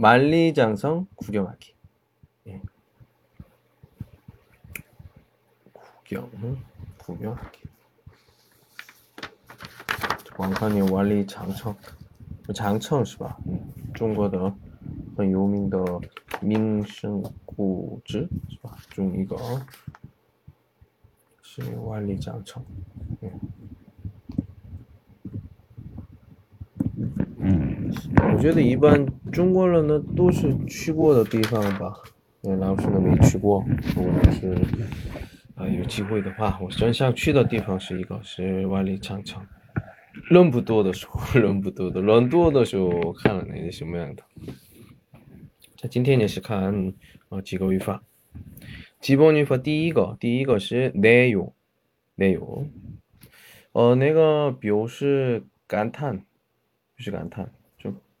만리장성 구경하기 예. 구경 구경하기 广看你万里长城长城是吧嗯中国的很有名的名胜古迹是吧中一个是万里长城嗯 我觉得一般中国人呢都是去过的地方吧，嗯，老师呢没去过，我是啊、有机会的话，我真想去的地方是一个是万里长城。人不多的时候，人不多的，人多的时候我看了那是什么样的？那今天也是看啊几个语法，基本语法第一个，第一个是内容，内容，呃，那个表示感叹，表示感叹。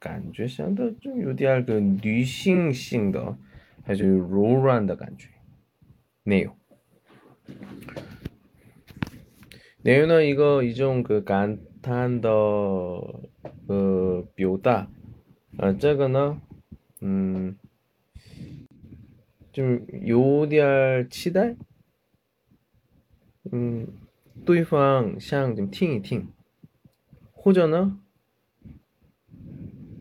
就感觉相对就有点儿个女性性的，还是柔软的感觉。内容，内容呢一个一种个感叹的呃表达，呃这个呢，嗯，就有点儿期待，嗯，对方想좀听一听，或者呢。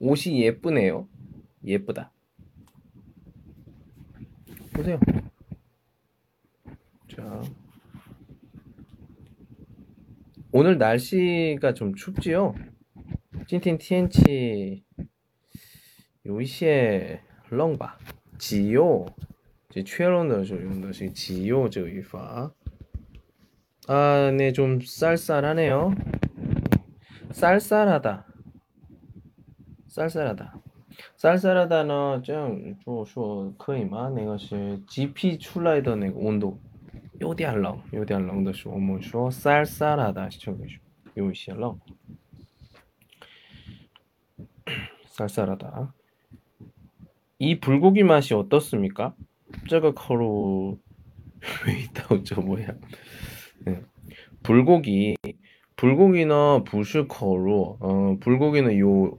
옷이 예쁘네요. 예쁘다. 보세요. 자. 오늘 날씨가 좀 춥지요? 찐틴 TNT 요이시에 렁바 지요 제 최론을 좀 용도시 지요 저 유파 아네좀 쌀쌀하네요 쌀쌀하다 쌀쌀하다. 쌀쌀하다는 좀 그이마 뭐 내가 시 GP 출라이더 내가 온도 요디 알랑 요디 알랑 다시 오면 쇼 쌀쌀하다 시청해줘 요시 알랑 쌀쌀하다. 이 불고기 맛이 어떻습니까? 제가 커로 왜 있다고 저 뭐야? 네. 불고기 불고기는 부슈커로 어 불고기는 요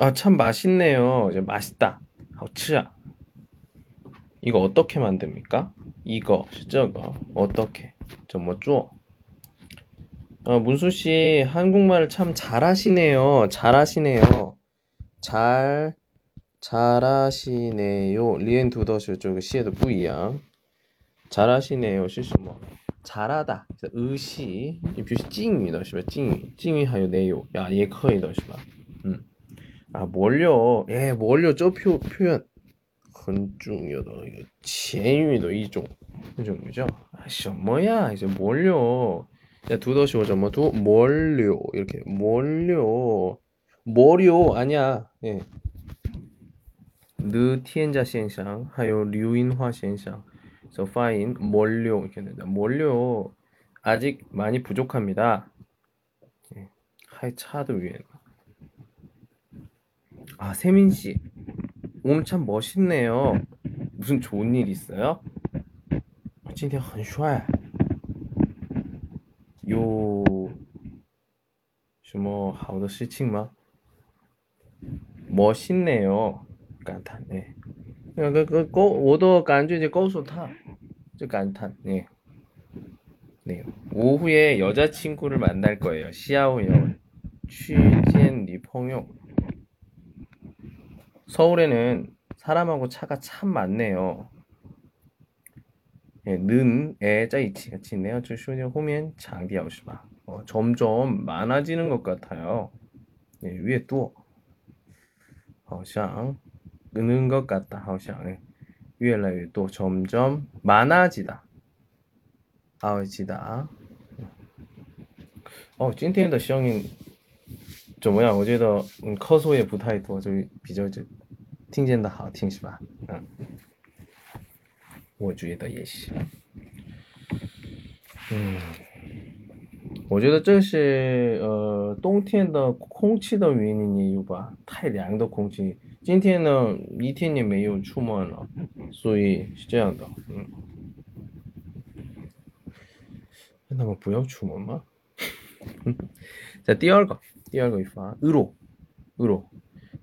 아, 참 맛있네요. 이제 맛있다. 어치야. 이거 어떻게 만듭니까? 이거, 저거. 어떻게? 좀뭐 줘? 아, 어, 문수 씨 한국말을 참 잘하시네요. 잘하시네요. 잘 잘하시네요. 리엔 두더쇼 쪽의 시에도 뿌이야. 잘하시네요. 실수 뭐 잘하다. 의시 이 표시 찡이다. 시바 찡이 찡이 하요 네요. 야, 예 커이다. 시바. 아 뭘요? 예 뭘요? 저 표, 표현 건중여도 이거 재미도 이종 이종 뭐죠? 아씨 뭐야 이제 뭘요? 야 두더시 오자 뭐두 뭘요 이렇게 뭘요 뭘요 아니야 예. 느 티엔자 현상, 하요 류인화 현상, so fine 몰료 이렇게 된다. 몰료 아직 많이 부족합니다. 예. 하이 차도 위에 아, 세민 씨. 오늘 참 멋있네요. 무슨 좋은 일 있어요? 今天很帅.有什么好的事情吗? 멋있네요. 感叹, 네. 그, 그, 그, 我的感觉就告诉他, 저 감탄, 네. 네. 오후에 여자친구를 만날 거예요. 시아오요. 취젠 니펑요. 서울에는 사람하고 차가 참 많네요. 예, 는, 에, 짜이치 같이 있네요. 저 쇼니 호면 장디아오시바. 어, 점점 많아지는 것 같아요. 예, 위에 또, 好像 느는 것 같다. 好像 예. 越来越多 점점 많아지다. 아지다. 어, 今天的声音怎么样？我觉得嗯，咳嗽也不太多，就比较就 听见的好听是吧？嗯，我觉得也是。嗯，我觉得这是呃冬天的空气的原因也有吧，太凉的空气。今天呢一天也没有出门了，所以是这样的。嗯，那么不要出门吗？자第二个，第二个语法， 으로, 으로,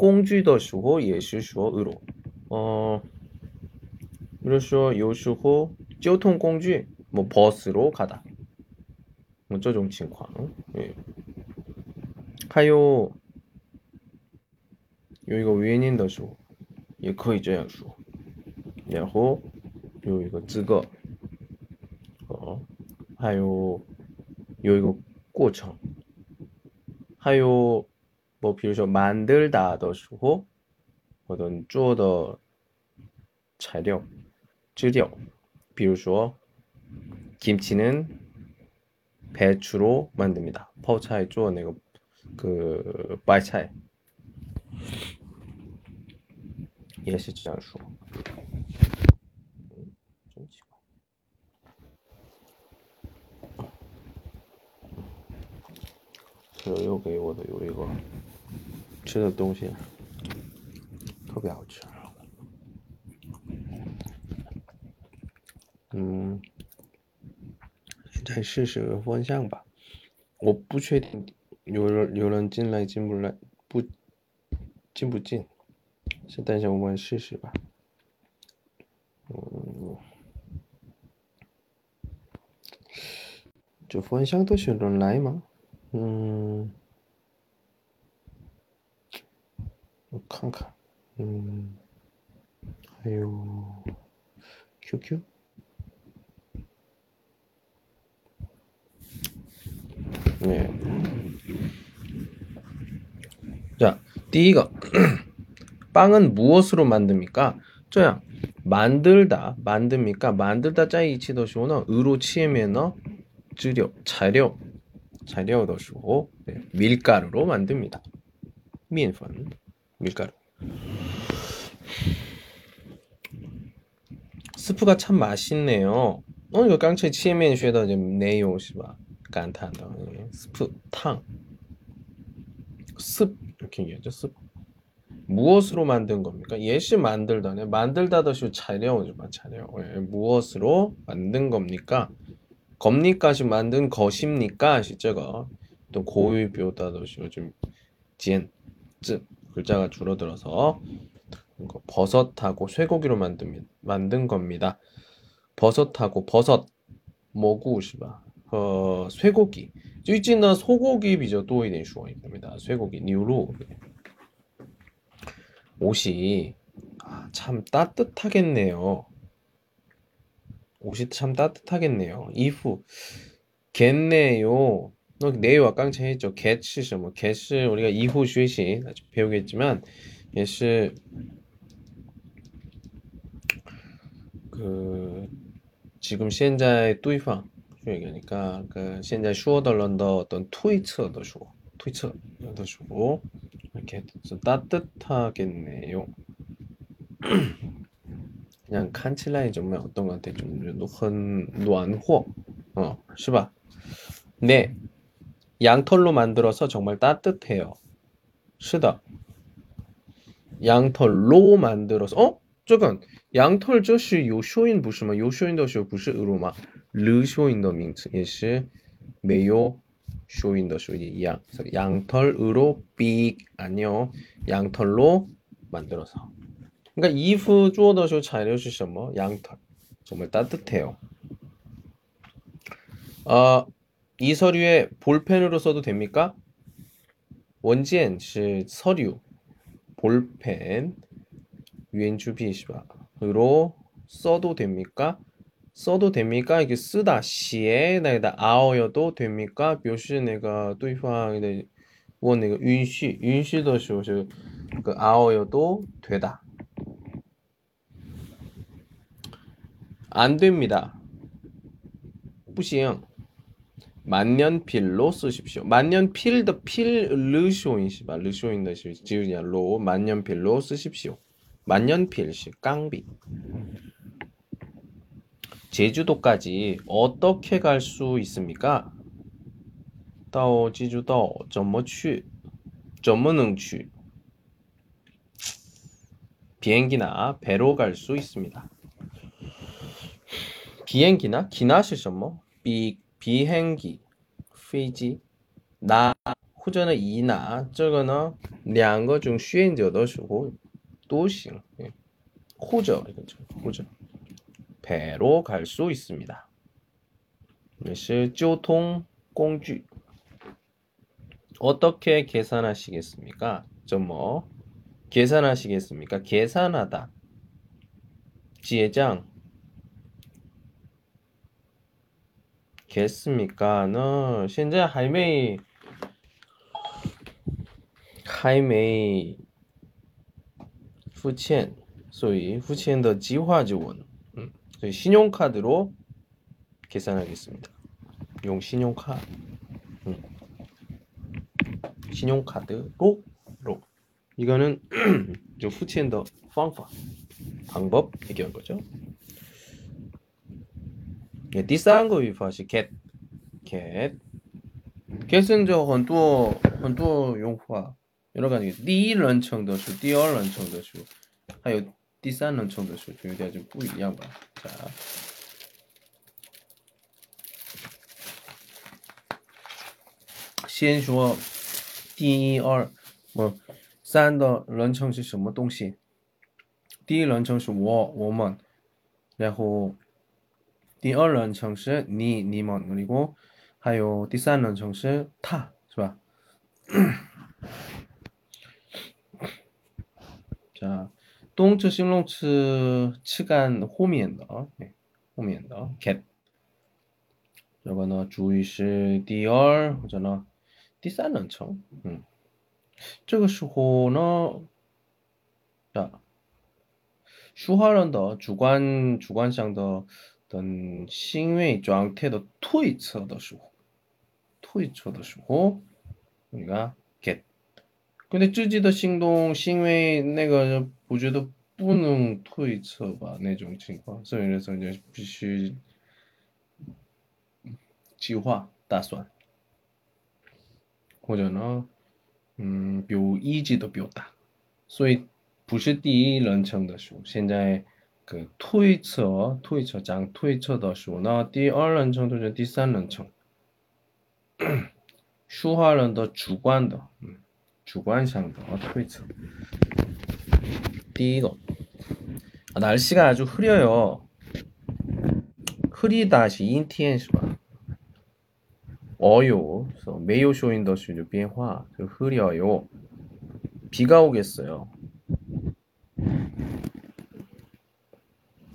工具的时候也是说 으로。哦，比如说有时候交通工具뭐 버스로 가다. 뭐这种情况. 예. 还有有一个原因的时候也可以这样说然后有一个资格哦还有有一个过程还有 뭐比如说 만들다 的时候 어떤 做的材料资料比如说 김치는 배추로 만듭니다. 퍼차에 쪼어내고 그 빨차에 예시这样说. 又给我的有一个吃的东西，特别好吃。嗯。再试试个方向吧，我不确定有人有人进来进不来不进不进，先等一下我们试试吧。嗯，这方向都是人来吗？ 음, 캉캉, 음, 아유, 큐큐? 네. 자, 띠이거. 빵은 무엇으로 만듭니까? 저야 만들다 만듭니까? 만들다 짜이 이치도시오너 으로 치에메너 주력 자료 자리에 얻어주고 네, 밀가루로 만듭니다. 미인펀 밀가루. 스프가 참 맛있네요. 어 이거 깡체 치에맨 쉐다 이제 네요 시바 깐탄다 그 스프 탕. 습 이렇게 얘기하죠. 습 무엇으로 만든 겁니까? 예시 만들다네 만들다더시 차려오죠, 차려. 예, 무엇으로 만든 겁니까? 겁니까지 만든 것입니까? 실제가 또 음. 고유 비오다도 요즘 지엔 쯔 글자가 줄어들어서 버섯하고 쇠고기로 만든 만든 겁니다. 버섯하고 버섯 모구시바 어 쇠고기 쯔찌나 소고기 비저 또이된 슈어입니다. 쇠고기 뉴루 옷이 아, 참 따뜻하겠네요. 옷이 참 따뜻하겠네요. 이후 겠네요. 네요 刚才 했죠. 겠是 뭐 겠是 우리가 以后 学习 배우겠지만 也是 그 지금 현재 对方 얘기하니까 그 현재 说的人的 어떤 推测的 说 推测的 说 이렇게 따뜻하겠네요. 그냥 칸칠라이 정말 어떤 것 같아 좀很 暖和 어, 是吧? 네. 양털로 만들어서 정말 따뜻해요. 是的. 양털로 만들어서 어? 저건 양털 这是有쇼인不是吗有쇼인的쇼不是으로마 르쇼인的名词也是没有쇼인的쇼一样 양털으로 빅 아니요 양털로 만들어서 그러니까 이후 주어더쇼材料是什么 양털 정말 따뜻해요 어, 이 서류에 볼펜으로 써도 됩니까? 원지엔 서류 볼펜 유엔주비시바로 써도 됩니까? 써도 됩니까? 이게 쓰다 시에 나에다 아어여도 됩니까? 묘시 내가 对方的 원내가 윤시 윤시的时候그 아어여도 되다. 안 됩니다. 不行. 만년필로 쓰십시오. 만년필的 필 르쇼인시바 르쇼인的是 지으냐로 만년필로 쓰십시오. 만년필시 깡비 제주도까지 어떻게 갈 수 있습니까? 到济州岛怎么去?怎么能去? 비행기나 배로 갈 수 있습니다. 비행기나 기나시죠 뭐? 비 비행기 휘지 나 호전의 이나 저거는 两个중 쉬엔디 얻어 주고 도싱 예. 호저 이거죠. 호저. 배로 갈 수 있습니다. 역시 교통 공주. 어떻게 계산하시겠습니까? 좀뭐 계산하시겠습니까? 계산하다. 지혜장. 겠습니까? 现在还没还没付钱, 所以付钱的计划就问. 음, 신용카드로 계산하겠습니다. 용 신용카드. 음. 신용카드로 로. 이거는 좀 후치엔더 방법 방법 얘기한 거죠. 예, 第三个语法是 get get get은 就很多很多用法 여러 가지 第一人称的数第二人称的数还有第三人称的数有点就不一样吧 자. 시先说 第二么三的人称是什么东西第一人称是我我们然后 第二人称是你、你们 그리고 还有第三人称是他，是吧？ 자, 动词形容词词干后面的 네, 后面的 get 这个呢主语是第二或者呢第三人称 음. 这个时候呢 자, 说话人的主观主观上的 等心位状态的推测的时候，推测的时候，우리가 get 근데 自己的行动，行为那个不觉得不能推测吧，所以说就是计划打算，或者呢，嗯，比如一级都表达，所以不是第一人称的数，现在 그 토이처, 토이처장, 토이처的时候呢， 第二人称就是第三人称， 슈화는的主观的, 음, 主观向的 토이처. 第一个 아, 날씨가 아주 흐려요. 흐리다시 인티엔시바. 어요. 그래서 메요 쇼인더슈 변화. 흐려요. 비가 오겠어요.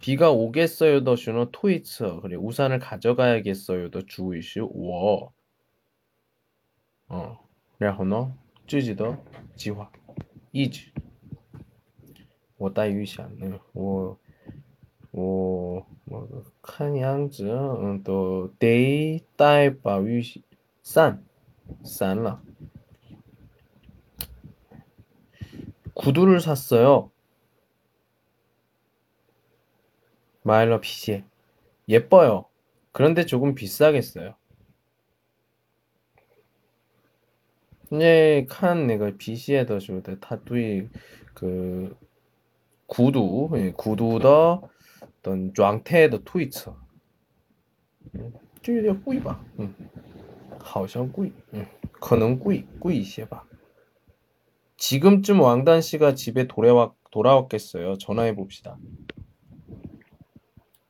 비가 오겠어요도 슈노 토이츠 그리고 우산을 가져가야겠어요도 주의시 워. 어. 然后呢，我我我看样子，嗯，都得带把雨伞了。구두를 샀어요. 마일러 피시에 예뻐요. 그런데 조금 비싸겠어요. 이제 칸 내가 비시에더 주데 타투이 그 구두 예, 구두더 어떤 쫙태의 투이처 这有点贵吧 응. 好像贵可能贵贵一些吧 지금쯤 왕단 씨가 집에 돌아왔, 돌아왔겠어요. 전화해 봅시다.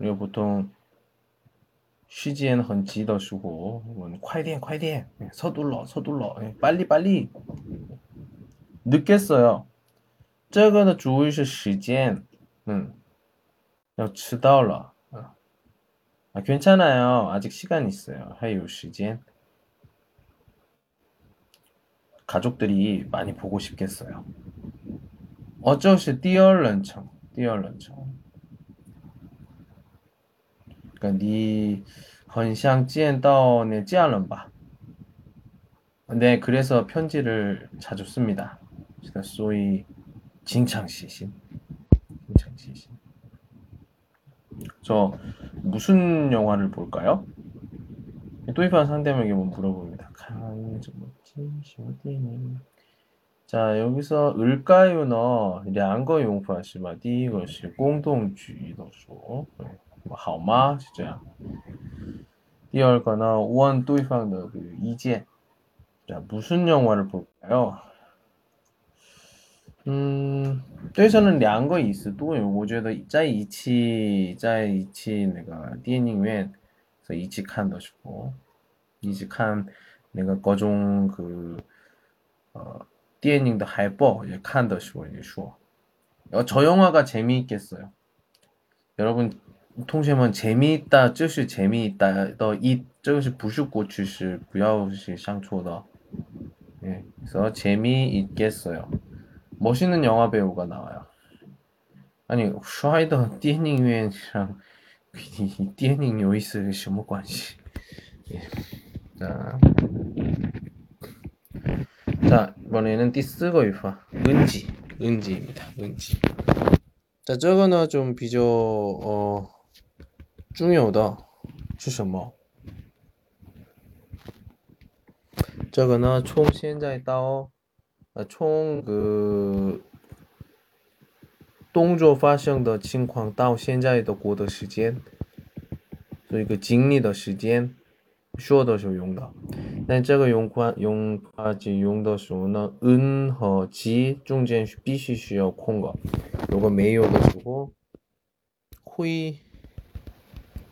그리고 보통 쉬지엔 헌지더 쉬고 콰이디엔 콰이디엔 서둘러 서둘러 예, 빨리 빨리 늦겠어요 这个的主语是时间 음, 要迟到了 아, 괜찮아요 아직 시간 있어요 还有时间 가족들이 많이 보고 싶겠어요 어쩌시 띠얼런청 띠얼런청 그러니까 네 헌샹 찌엔다오 네 찌알런 바. 네, 그래서 편지를 자주 씁니다. 그러니까 소위 진창시신. 진창시신. 저 무슨 영화를 볼까요? 또입한 상대방에게 뭐 물어봅니다. 자, 여기서 을까요? 너 양거 용파시마 디것이 공동주의로서 네. 好吗？是这样。第二个呢，问对方的意见。자 무슨 영화를 볼까요? 음, 对象呢两个意思都有，我觉得在一起那个电影院是一起看的时候，一起看那个各种그呃电影的海报也看的时候也说，저 영화가 재미있겠어요. 여러분 同学们재미있다 就是 재미있다 的一这个是不是过去式不要是相错的 예, 그래서 재미있겠어요 멋있는 영화 배우가 나와요 아니 슈하이더 电影院上 电影有意思什么关系? 예. 자, 자 이번에는 第四个语法 은지, 은지입니다. 은지. 자, 这个呢좀 비교 어 重要的是什么？这个呢从现在到呃从个动作发生的情况到现在的过的时间做一个经历的时间说的时候用的那这个用宽用二级用的时候呢嗯和其中间必须需要空格如果没有的时候会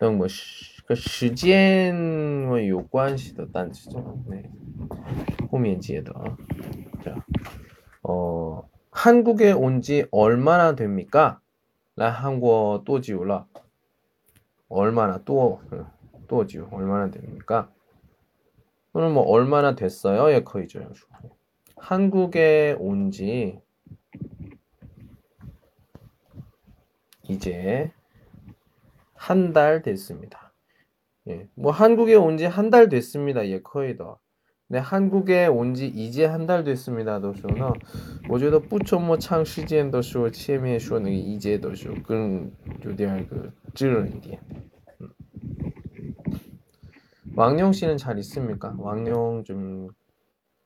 뭐个时间有关系的单词네后面接的자 한국에 온 지 얼마나 됩니까? 나 한국 또 지울라. 얼마나 또, 또 지우. 얼마나 됩니까? 또는 뭐 얼마나 됐어요? 예, 거의죠. 한국에 온 지 이제 한 달 됐습니다. 예, 뭐 한국에 온 지 한 달 됐습니다. 예, 거의 더. 네, 한국에 온 지 이제 한 달 됐습니다. 都说呢我觉得不怎么长时间的时候前面说那个 이제 的时候更有点그 찌르는点 음. 왕룡 씨는 잘 있습니까? 왕룡 좀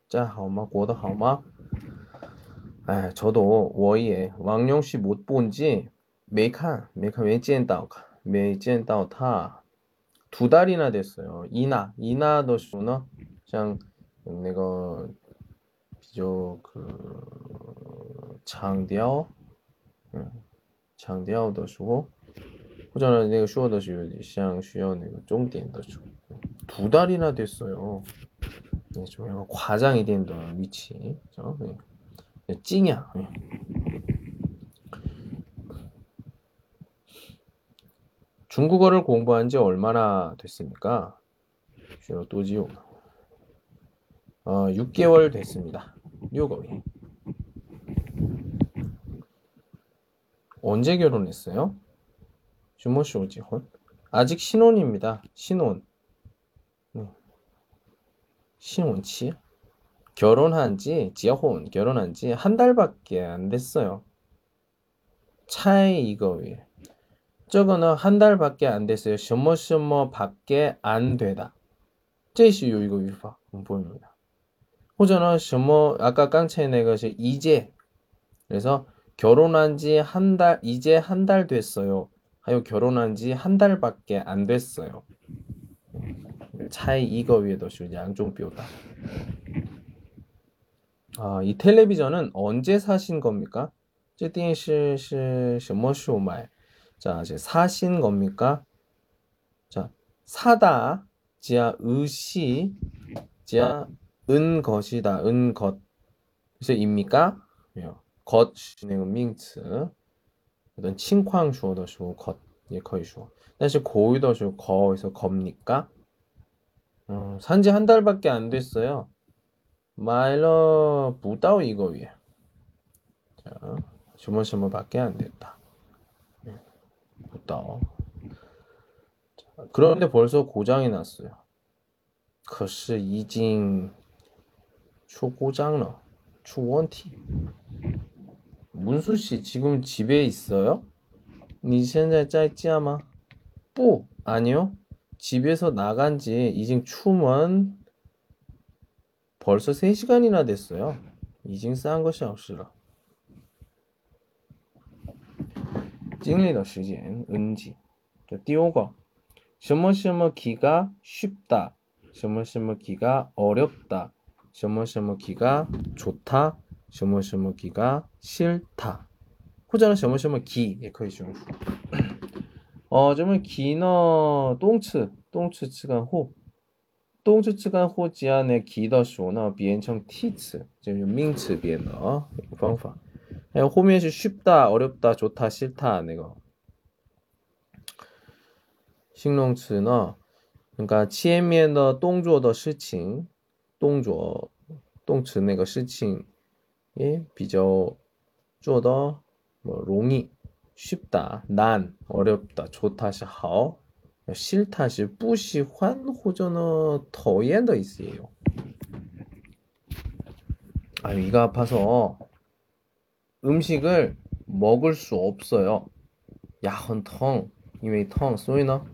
짜好吗? 过得好吗? 아, 저도 워이에 왕룡 씨 못 본지 没看没看没见到 没见到他두 달이나 됐어요. 이나 이나的时候呢 그냥 내가 비교 그强调 强调的时候或者那个说的是像需要那个重点的时候두 달이나 됐어요. 네, 좀 약간 과장이 된다 위치. 그죠? 네. 네, 찡이야. 중국어를 공부한 지 얼마나 됐습니까? 쉬어 또지요. 어, 6개월 됐습니다. 6월. 언제 결혼했어요? 주모쇼지혼? 아직 신혼입니다. 신혼. 네. 신혼치? 결혼한 지, 지혼, 결혼한 지 한 달밖에 안 됐어요. 차이 이거 왜? 저거는 한 달밖에 안 됐어요. 什么什么밖에 안 되다. 这是有 이거 유파 보입니다. 호전은 什么 아까 깡차이 내것이 이제 그래서 결혼한 지 한 달 이제 한 달 됐어요. 하여 결혼한 지 한 달밖에 안 됐어요. 차이 이거 위에도 양종 뼈다. 아, 이 텔레비전은 언제 사신 겁니까? 这电视是什么时候买? 자, 이제 사신 겁니까? 자, 사다, 지하 의시, 지하 은 것이다. 은 것. 그래서 입니까? 것, 는 밍츠. 어떤 주어도 주어 것, 예, 거의 주어. 사실 고유도 주어 거에서 겁니까? 어, 산지 한 달밖에 안 됐어요. 마일러 부다오 이거 위에. 자, 주머주머밖에 안 됐다. 부다오. 그런데 벌써 고장이 났어요. 可是已经出故障了. 추원티. 문수 씨 지금 집에 있어요? 你现在在家吗?不 아니요. 집에서 나간 지 이징 추면 벌써 3시간이나 됐어요. 이징 싼 것이 없으라. 经历的时间 은지. 第五个什么什么 기가 쉽다. 什么什么 기가 어렵다. 什么什么 기가 좋다. 什么什么기가 싫다. 或者什么什么기也可以用。哦，这么기呢，动词，动词词干或，动词词干或加呢기的时候呢，变成替词，就是名词变的啊，一个方法。 还有后面是쉽다、어렵다、좋다、싫다那个形容词呢，那个前面的动作的事情，动作动词那个事情也比较做的뭐容易 쉽다, 난, 어렵다, 좋다 是好, 싫다 是不喜欢或者呢讨厌的意思예요. 아, 위가 아파서 음식을 먹을 수 없어요. 야헌텅 이웨이 텅 소이나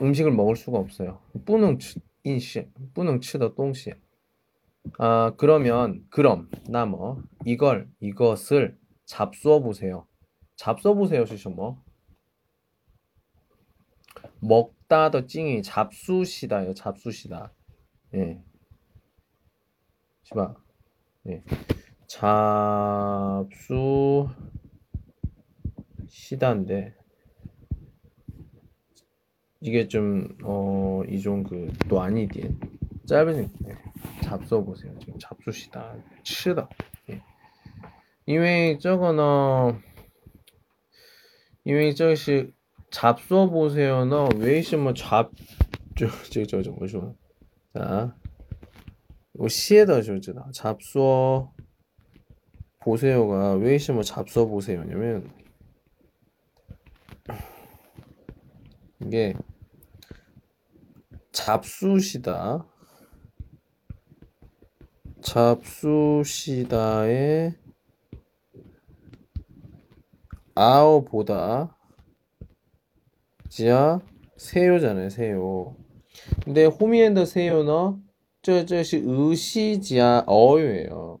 음식을 먹을 수가 없어요. 뿌능 인시 뿌능 치더 동시. 아 그러면 그럼 나머 뭐, 이걸 이것을 잡숴 보세요. 잡숴 보세요 시셔머. 뭐. 먹다 더 찡이 잡수시다요 잡수시다. 예. 시바. 예. 잡수 시다인데 이게 좀 어, 이종 그또 아니디. 짧은 예. 잡숴 보세요. 지금 잡수시다. 치다. 예. 이외 저거는 因为这是 잡숴 보세요는 为什么잡就就就怎么说자 요写的就知道 잡숴 보세요가 왜 있으면 뭐 잡숴 보세요냐면 이게 잡수시다. 잡수시다의 아오보다 지하 세요잖아요 세요. 근데 호미엔더 세요는 쩌저시 으시지하 어요예요.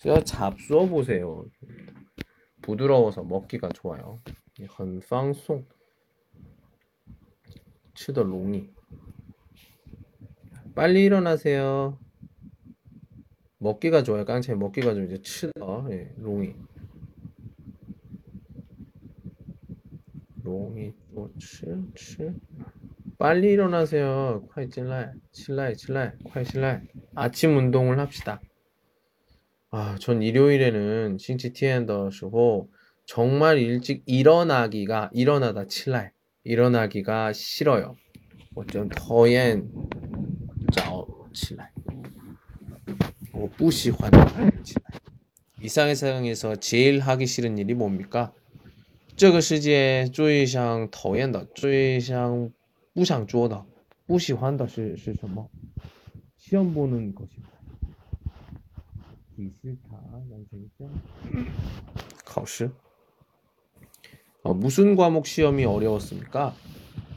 所以要잡숴보세요 부드러워서 먹기가 좋아요. 很放松, 치더 롱이. 빨리 일어나세요. 먹기가 좋아요. 깡채 먹기가 좀 이제 치더 예, 롱이. 롱이 또吃吃 빨리 일어나세요. 콰이 찔라이 칠라이 칠라이 콰이 칠라이 아침 운동을 합시다. 아, 전 일요일에는 싱치티엔더时候 정말 일찍 일어나기가 일어나다 칠라이 일어나기가 싫어요. 어쩜 더엔 자오 칠라이 我不喜欢 칠라이 이상의 세상에서 제일 하기 싫은 일이 뭡니까? 这个世界最想讨厌的、最想不想做的、不喜欢的是是什么？시험 보는 것 입니다. 考试. 어, 무슨 과목 시험이 어려웠습니까?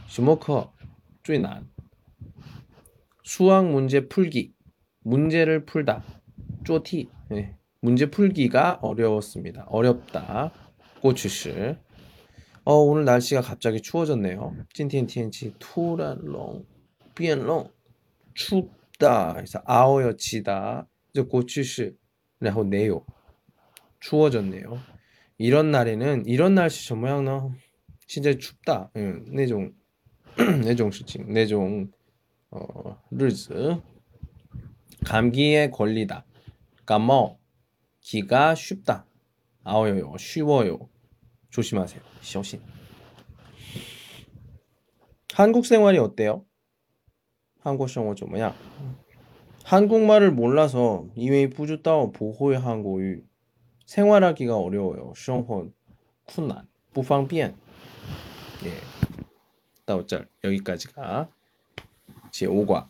什么课最难? 수학 문제 풀기. 문제를 풀다. 쪼티. 네. 문제 풀기가 어려웠습니다. 어렵다. 꼬추시. 어, 오늘 날씨가 갑자기 추워졌네요. 찐티엔티엔치 투란롱 비엔롱 춥다. 그래서 아오여치다. 이제 고추시. 然后 네요. 추워졌네요. 이런 날에는 이런 날씨 저 모양 너 진짜 춥다. 응, 내종 내종 수칭 내종 어 르즈 감기에 걸리다. 까먹 기가 쉽다. 아워요 쉬워요. 조심하세요. 조심. 한국 생활이 어때요? 한국 생활 좀 뭐야? 한국말을 몰라서 이외 부주따오 보호의 한국어 생활하기가 어려워요. 生活困难, 不方便. 예. 到这 여기까지가 제 5과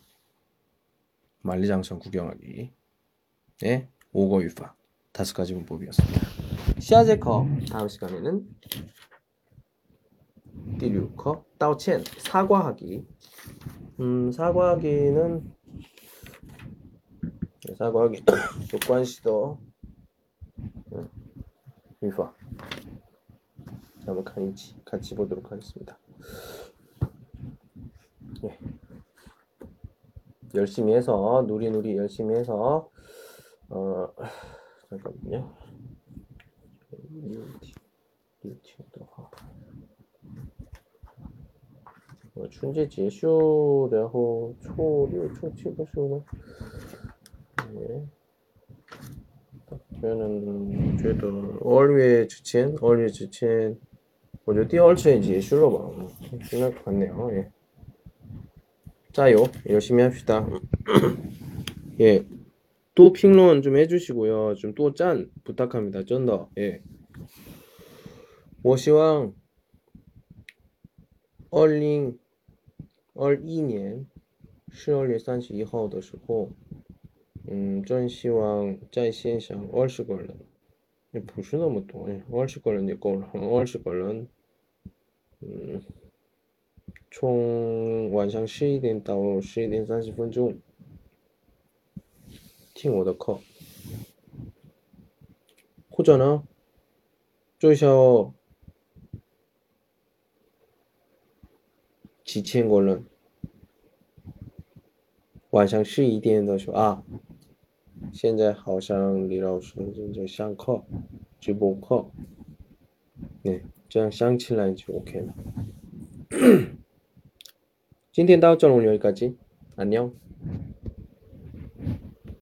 만리장성 구경하기. 예. 5거 유파. 다섯 가지 문법이었습니다. 시아제커 다음 시간에는 디류커 따오첸 사과하기. 음 사과하기는 네, 사과하기 조관시도 음, 유화 한번 같이 같이 보도록 하겠습니다. 예. 열심히 해서 누리누리 열심히 해서 어 잠깐만요. 리우티 리우티도 我春节结束，然后初六、初七的时候呢， 예. 저는 觉得二月之前，二月之前，我觉得第二次也结束了吧，嗯现在看了， 예. 자요, 열심히 합시다. 예. 또评论좀 해주시고요. 좀 또 짠 부탁합니다. 좀 더. 예. 我希望二零二一年十二月三十一号的时候， 嗯，真希望在线上二十个人，也不是那么多，哎，二十个人就够了，二十个人，嗯，从晚上十一点到十一点三十分钟听我的课，或者呢，最少几千个人。晚上十一点的时候啊，现在好像李老师正在上课，直播课，对，这样想起来就 OK 了。今天到这里여기까지， 안녕。